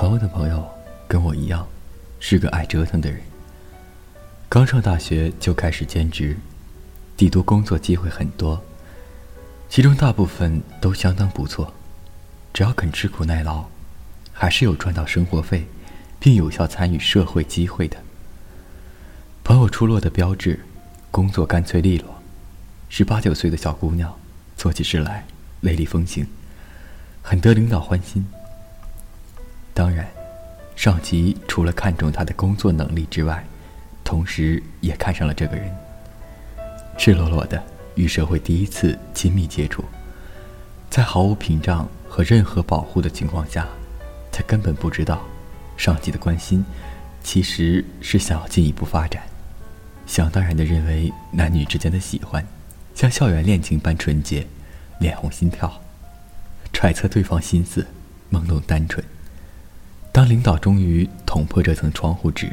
朋友的朋友跟我一样，是个爱折腾的人。刚上大学就开始兼职，帝都工作机会很多，其中大部分都相当不错。只要肯吃苦耐劳，还是有赚到生活费，并有效参与社会机会的。朋友出落的标志，工作干脆利落，十八九岁的小姑娘，做起事来雷厉风行，很得领导欢心。当然，上级除了看重他的工作能力之外，同时也看上了这个人。赤裸裸的与社会第一次亲密接触，在毫无屏障和任何保护的情况下，他根本不知道，上级的关心，其实是想要进一步发展。想当然的认为男女之间的喜欢，像校园恋情般纯洁，脸红心跳，揣测对方心思，懵懂单纯。当领导终于捅破这层窗户纸，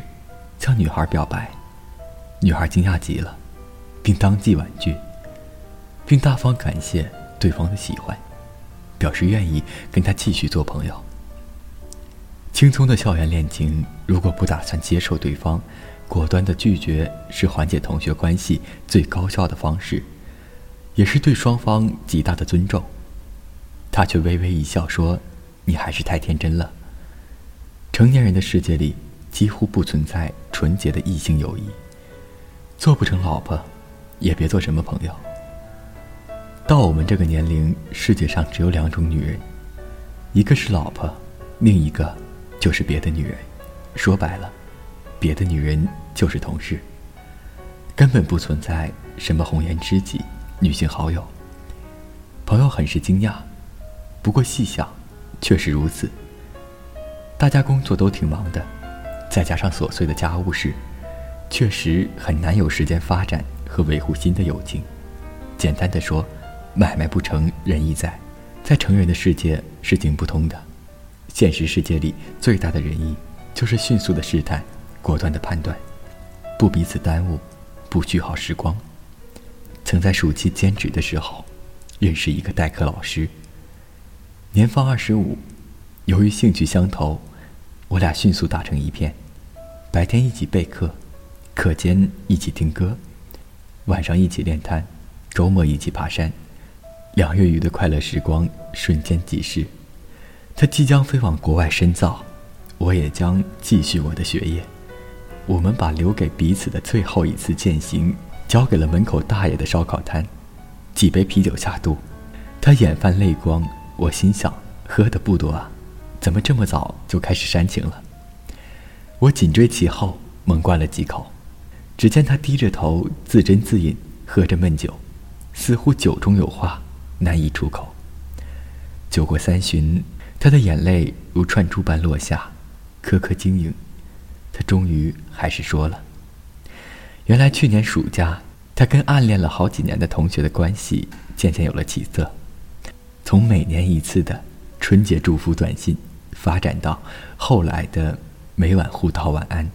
向女孩表白，女孩惊讶极了，并当即婉拒，并大方感谢对方的喜欢，表示愿意跟他继续做朋友。轻松的校园恋情，如果不打算接受对方，果断的拒绝是缓解同学关系最高效的方式，也是对双方极大的尊重。他却微微一笑说：“你还是太天真了。”成年人的世界里，几乎不存在纯洁的异性友谊。做不成老婆，也别做什么朋友。到我们这个年龄，世界上只有两种女人，一个是老婆，另一个就是别的女人。说白了，别的女人就是同事。根本不存在什么红颜知己、女性好友。朋友很是惊讶，不过细想，确实如此。大家工作都挺忙的，再加上琐碎的家务事，确实很难有时间发展和维护新的友情。简单的说，买卖不成仁义在，在成人的世界是行不通的。现实世界里最大的仁义，就是迅速的试探，果断的判断，不彼此耽误，不虚耗时光。曾在暑期兼职的时候，认识一个代课老师，年方二十五。由于兴趣相投，我俩迅速打成一片。白天一起备课，课间一起听歌，晚上一起练摊，周末一起爬山。两月余的快乐时光瞬间即逝。他即将飞往国外深造，我也将继续我的学业。我们把留给彼此的最后一次践行，交给了门口大爷的烧烤摊。几杯啤酒下肚，他眼泛泪光。我心想：喝的不多啊。怎么这么早就开始煽情了？我紧追其后，猛灌了几口。只见他低着头，自斟自饮，喝着闷酒，似乎酒中有话难以出口。酒过三巡，他的眼泪如串珠般落下，颗颗晶莹。他终于还是说了：“原来去年暑假，他跟暗恋了好几年的同学的关系渐渐有了起色，从每年一次的春节祝福短信。”发展到后来的每晚互道晚安，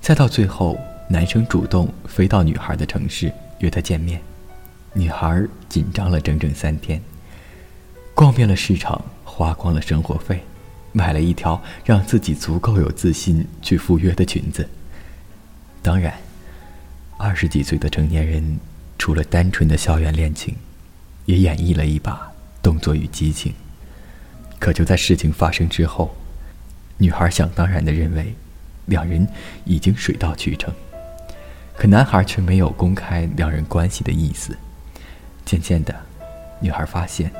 再到最后男生主动飞到女孩的城市约她见面，女孩紧张了整整三天，逛遍了市场，花光了生活费，买了一条让自己足够有自信去赴约的裙子。当然，二十几岁的成年人，除了单纯的校园恋情，也演绎了一把动作与激情。可就在事情发生之后，女孩想当然的认为，两人已经水到渠成。可男孩却没有公开两人关系的意思。渐渐的，女孩发现，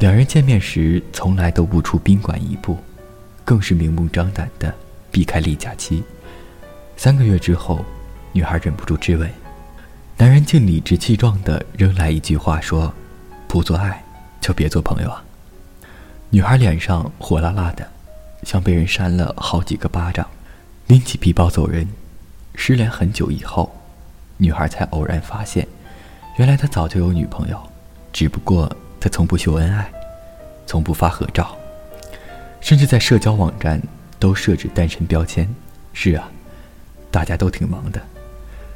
两人见面时从来都不出宾馆一步，更是明目张胆的避开例假期。三个月之后，女孩忍不住质问，男人竟理直气壮的扔来一句话说：“不做爱，就别做朋友啊。”女孩脸上火辣辣的，像被人扇了好几个巴掌，拎起皮包走人。失联很久以后，女孩才偶然发现，原来他早就有女朋友，只不过他从不秀恩爱，从不发合照，甚至在社交网站都设置单身标签。是啊，大家都挺忙的，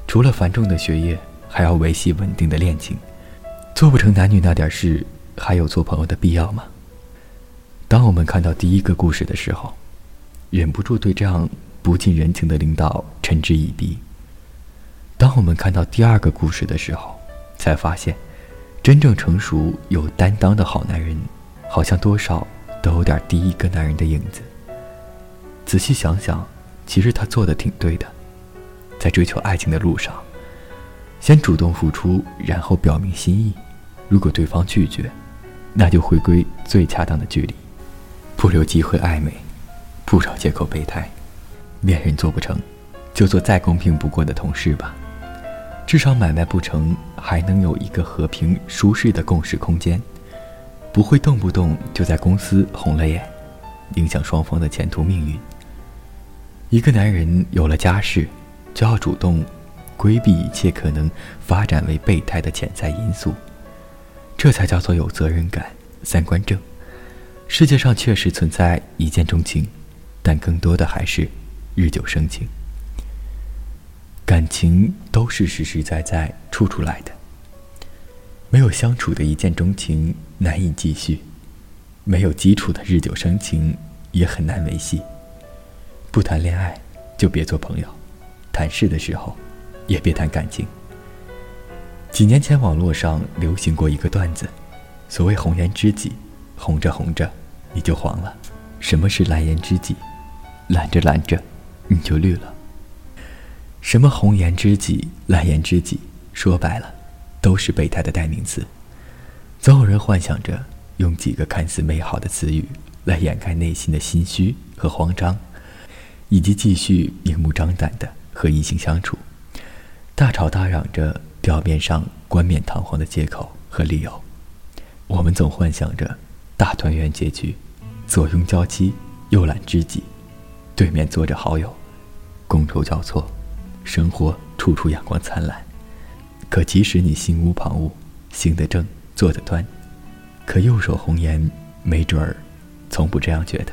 除了繁重的学业，还要维系稳定的恋情，做不成男女那点事，还有做朋友的必要吗？当我们看到第一个故事的时候，忍不住对这样不近人情的领导嗤之以鼻。当我们看到第二个故事的时候，才发现，真正成熟有担当的好男人，好像多少都有点第一个男人的影子。仔细想想，其实他做的挺对的，在追求爱情的路上，先主动付出，然后表明心意。如果对方拒绝，那就回归最恰当的距离，不留机会暧昧，不找借口备胎。恋人做不成，就做再公平不过的同事吧。至少买卖不成，还能有一个和平舒适的共事空间，不会动不动就在公司红了眼，影响双方的前途命运。一个男人有了家室，就要主动规避一切可能发展为备胎的潜在因素，这才叫做有责任感、三观正。世界上确实存在一见钟情，但更多的还是日久生情。感情都是实实在在处出来的，没有相处的一见钟情难以继续，没有基础的日久生情也很难维系。不谈恋爱就别做朋友，谈事的时候也别谈感情。几年前网络上流行过一个段子，所谓红颜知己，红着红着你就黄了；什么是蓝颜知己，蓝着蓝着你就绿了。什么红颜知己、蓝颜知己，说白了，都是备胎的代名词。总有人幻想着用几个看似美好的词语来掩盖内心的心虚和慌张，以及继续明目张胆的和异性相处，大吵大嚷着表面上冠冕堂皇的借口和理由。我们总幻想着大团圆结局，左拥娇妻，右揽知己，对面坐着好友，觥筹交错。生活处处阳光灿烂，可即使你心无旁骛，行得正，坐得端，可右手红颜没准儿从不这样觉得。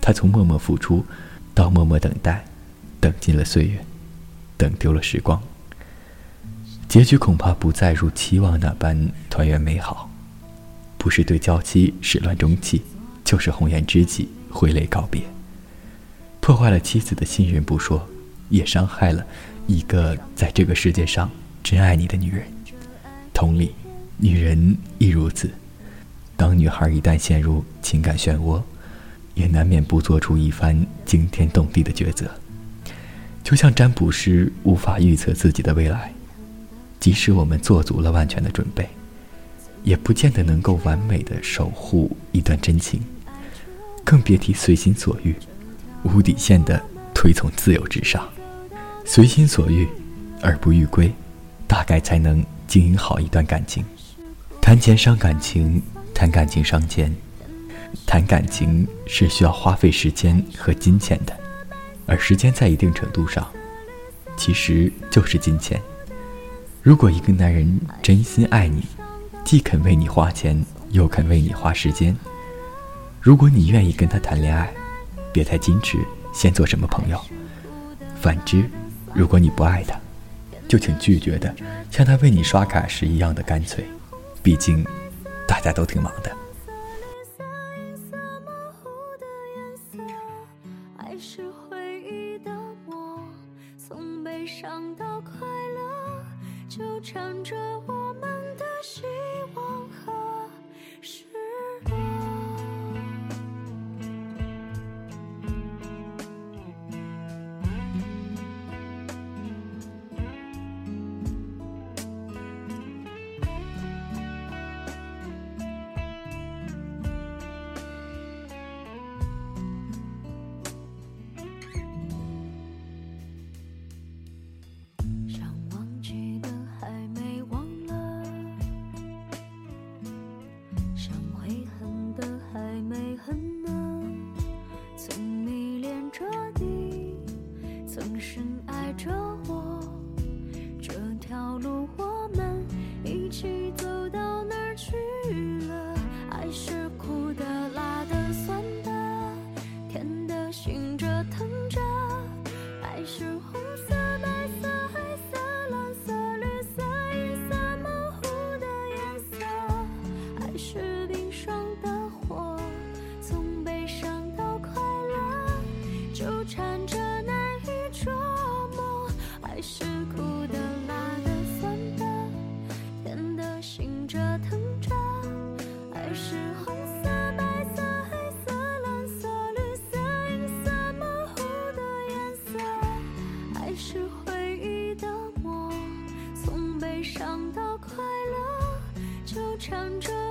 他从默默付出，到默默等待，等尽了岁月，等丢了时光，结局恐怕不再如期望那般团圆美好。不是对娇妻始乱终弃，就是红颜知己挥泪告别，破坏了妻子的信任不说。也伤害了一个在这个世界上真爱你的女人。同理，女人亦如此。当女孩一旦陷入情感漩涡，也难免不做出一番惊天动地的抉择。就像占卜师无法预测自己的未来，即使我们做足了万全的准备，也不见得能够完美的守护一段真情，更别提随心所欲、无底线的推崇自由至上。随心所欲，而不逾规，大概才能经营好一段感情。谈钱伤感情，谈感情伤钱。谈感情是需要花费时间和金钱的，而时间在一定程度上，其实就是金钱。如果一个男人真心爱你，既肯为你花钱，又肯为你花时间，如果你愿意跟他谈恋爱，别太矜持，先做什么朋友。反之，如果你不爱他，就请拒绝的像他为你刷卡时一样的干脆。毕竟，大家都挺忙的。道路唱着。